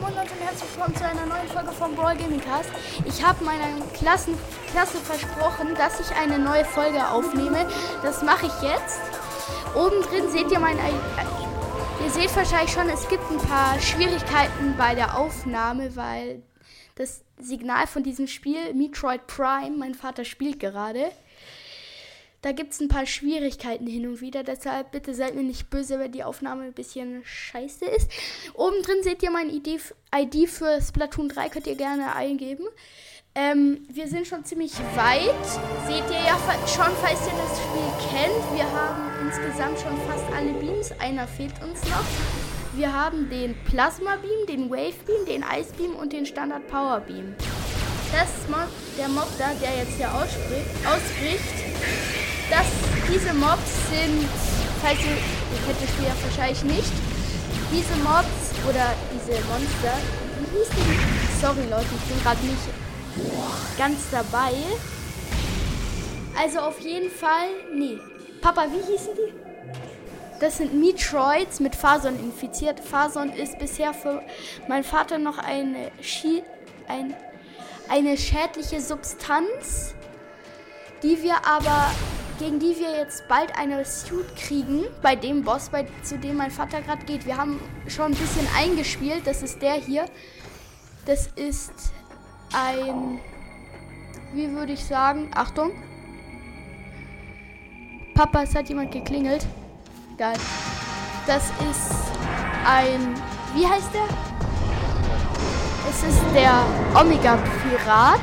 Leute und herzlich willkommen zu einer neuen Folge vom Brawl Gaming Cast. Ich habe meiner Klassen Klasse versprochen, dass ich eine neue Folge aufnehme. Das mache ich jetzt. Oben drin seht ihr mein... Ihr seht wahrscheinlich schon, es gibt ein paar Schwierigkeiten bei der Aufnahme, weil das Signal von diesem Spiel, Metroid Prime, mein Vater spielt gerade, da gibt es ein paar Schwierigkeiten hin und wieder. Deshalb bitte seid mir nicht böse, wenn die Aufnahme ein bisschen scheiße ist. Oben drin seht ihr mein ID, ID für Splatoon 3. Könnt ihr gerne eingeben. Ähm, wir sind schon ziemlich weit. Seht ihr ja schon, falls ihr das Spiel kennt. Wir haben insgesamt schon fast alle Beams. Einer fehlt uns noch. Wir haben den Plasma Beam, den Wave Beam, den Ice Beam und den Standard Power Beam. Das Mod, der Mob da, der jetzt hier ausbricht, dass diese Mobs sind, falls ihr, ihr kennt das ja wahrscheinlich nicht, diese Mobs oder diese Monster, wie hieß die? Sorry Leute, ich bin gerade nicht ganz dabei. Also auf jeden Fall, nee. Papa, wie hießen die? Das sind Metroids mit Phason infiziert. Phason ist bisher für meinen Vater noch eine, Schi ein, eine schädliche Substanz, die wir aber gegen die wir jetzt bald eine Suit kriegen, bei dem Boss, bei, zu dem mein Vater gerade geht. Wir haben schon ein bisschen eingespielt. Das ist der hier. Das ist ein, wie würde ich sagen, Achtung. Papa, es hat jemand geklingelt. Geil. Das ist ein, wie heißt der? Es ist der Omega-Pirat.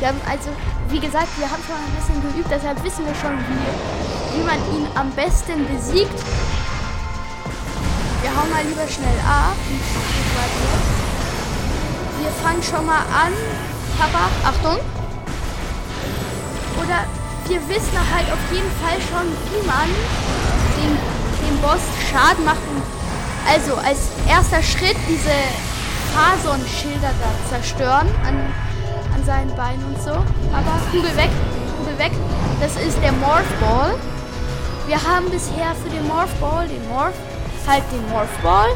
Wir haben also wie gesagt, wir haben schon ein bisschen geübt, deshalb wissen wir schon, wie, wie man ihn am besten besiegt. Wir hauen mal lieber schnell ab. Wir fangen schon mal an. Papa, Achtung. Oder wir wissen halt auf jeden Fall schon, wie man den, den Boss Schaden macht. Also als erster Schritt diese Phason-Schilder da zerstören an an seinen Beinen und so. Aber Kugel weg, Kugel weg. Das ist der Morph Ball. Wir haben bisher für den Morph Ball, den Morph, halt den Morph Ball,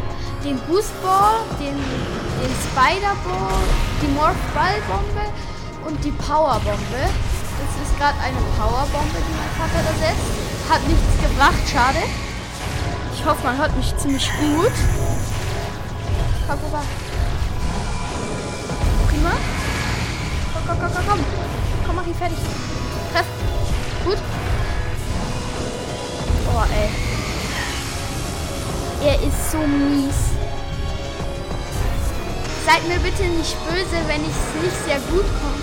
den Boost Ball, den, den Spider Ball, die Morph Ball Bombe und die Power Bombe. Das ist gerade eine Power Bombe, die mein Vater da setzt. Hat nichts gebracht, schade. Ich hoffe, man hört mich ziemlich gut. Komm. Prima komm, komm, komm, komm. Komm, mach ihn fertig. Treff. Gut. Oh, ey. Er ist so mies. Seid mir bitte nicht böse, wenn ich es nicht sehr gut kom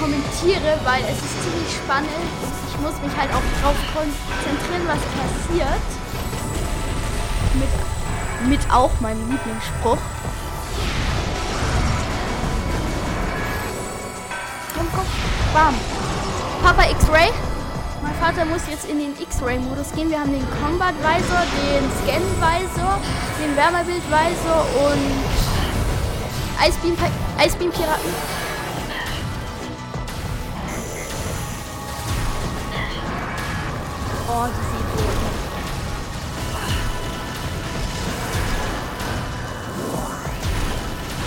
kommentiere, weil es ist ziemlich spannend ich muss mich halt auch darauf konzentrieren, was passiert. Mit, mit auch meinem Lieblingsspruch. Bam. Papa X-Ray. Mein Vater muss jetzt in den X-Ray-Modus gehen. Wir haben den Combat Visor, den Scan Visor, den Wärmebild Visor und Eisbeam, Eisbeam Piraten. Oh, die sieht gut.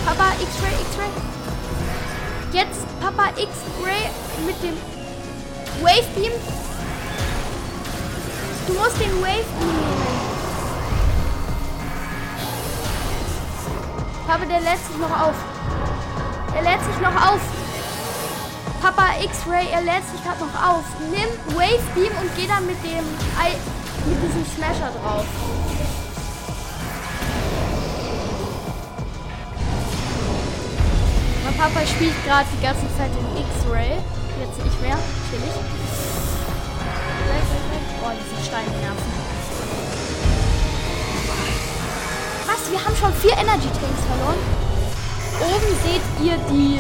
Papa X-Ray, X-Ray. Jetzt Papa X-Ray mit dem Wave Beam. Du musst den Wave Beam nehmen. Papa, der lädt sich noch auf. Er lädt sich noch auf. Papa X-Ray, er lädt sich gerade noch auf. Nimm Wave Beam und geh dann mit dem I mit diesem Smasher drauf. Papa spielt gerade die ganze Zeit in X-Ray. Jetzt nicht mehr. Chillig. Boah, diese Steine nerven. Was? Wir haben schon vier Energy Tanks verloren. Oben seht ihr die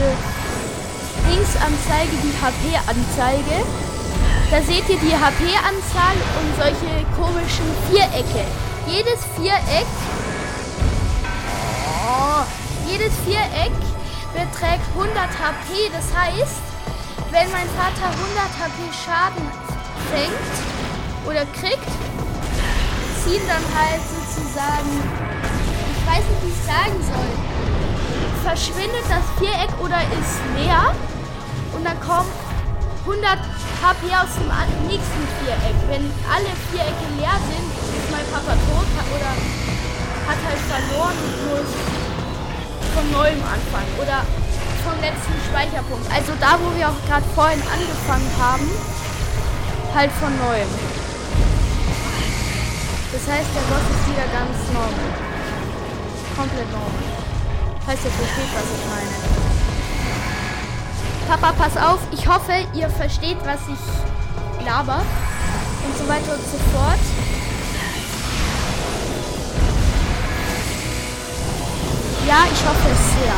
Dingsanzeige, die HP-Anzeige. Da seht ihr die HP-Anzahl und solche komischen Vierecke. Jedes Viereck. Oh, jedes Viereck beträgt 100 HP. Das heißt, wenn mein Vater 100 HP Schaden fängt oder kriegt, ziehen dann halt sozusagen, ich weiß nicht, wie ich sagen soll. verschwindet das Viereck oder ist leer und dann kommt 100 HP aus dem nächsten Viereck. Wenn alle Vierecke leer sind, ist mein Papa tot oder hat halt verloren und muss von neuem anfangen oder vom letzten Speicherpunkt. Also da, wo wir auch gerade vorhin angefangen haben, halt von neuem. Das heißt, der Boss ist wieder ganz normal. Komplett normal. Falls ihr versteht, was ich meine. Papa, pass auf. Ich hoffe, ihr versteht, was ich laber. Und so weiter und so fort. Ja, ich hoffe es sehr.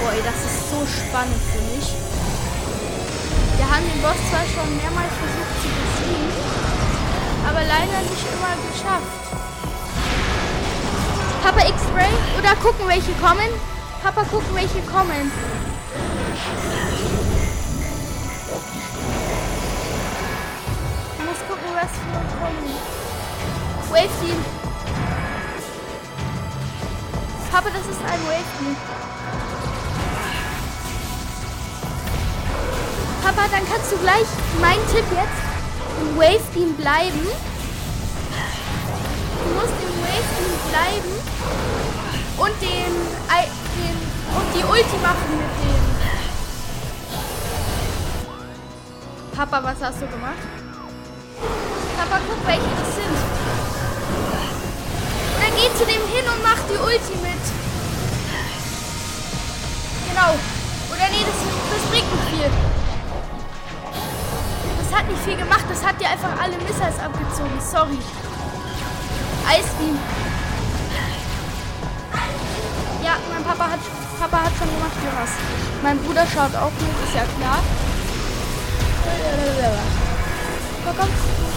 Boah, ey, das ist so spannend für mich. Wir haben den Boss zwar schon mehrmals versucht zu besiegen, aber leider nicht immer geschafft. Papa X-Ray oder gucken, welche kommen? Papa, gucken, welche kommen. Ich muss gucken, was für kommen. Wave. Papa, das ist ein Wave. Papa, dann kannst du gleich mein Tipp jetzt im Wave Beam bleiben. Du musst im Wave Beam bleiben und den, den und die Ulti machen mit dem. Papa, was hast du gemacht? Papa, guck, welche das sind. Geh zu dem hin und mach die Ulti mit. Genau. Oder nee, das, das bringt nicht viel das hat nicht viel gemacht. Das hat dir einfach alle Missiles abgezogen. Sorry. Eisbeam. Ja, mein Papa hat, Papa hat schon gemacht, Jonas. Mein Bruder schaut auch mit, ist ja klar. Komm, komm.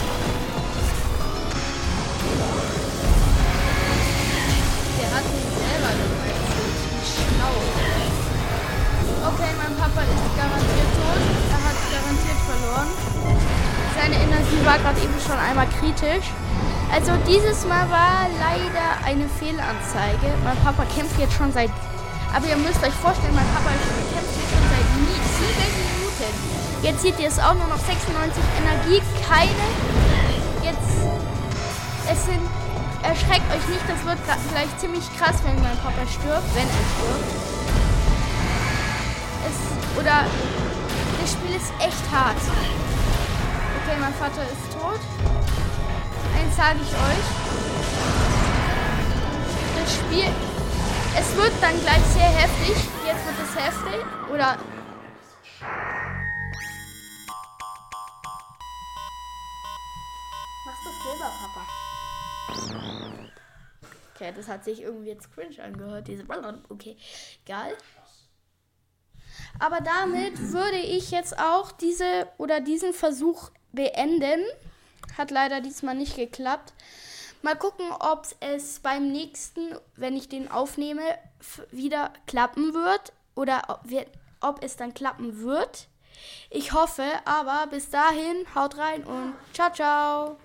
Hat ihn selber gewechselt. Okay, mein Papa ist garantiert tot. Er hat garantiert verloren. Seine Energie war gerade eben schon einmal kritisch. Also dieses Mal war leider eine Fehlanzeige. Mein Papa kämpft jetzt schon seit... Aber ihr müsst euch vorstellen, mein Papa kämpft jetzt schon seit sieben Minuten. Jetzt seht ihr es auch nur noch 96 Energie, keine. Jetzt... Es sind... Erschreckt euch nicht, das wird gleich ziemlich krass, wenn mein Papa stirbt. Wenn er stirbt. Es... Oder... Das Spiel ist echt hart. Okay, mein Vater ist tot. Eins sage ich euch. Das Spiel. Es wird dann gleich sehr heftig. Jetzt wird es heftig. Oder. Machst du selber, Papa? Okay, das hat sich irgendwie jetzt cringe angehört. Diese. Okay, egal. Aber damit würde ich jetzt auch diese oder diesen Versuch beenden. Hat leider diesmal nicht geklappt. Mal gucken, ob es beim nächsten, wenn ich den aufnehme, wieder klappen wird oder ob, wir, ob es dann klappen wird. Ich hoffe, aber bis dahin, haut rein und ciao, ciao.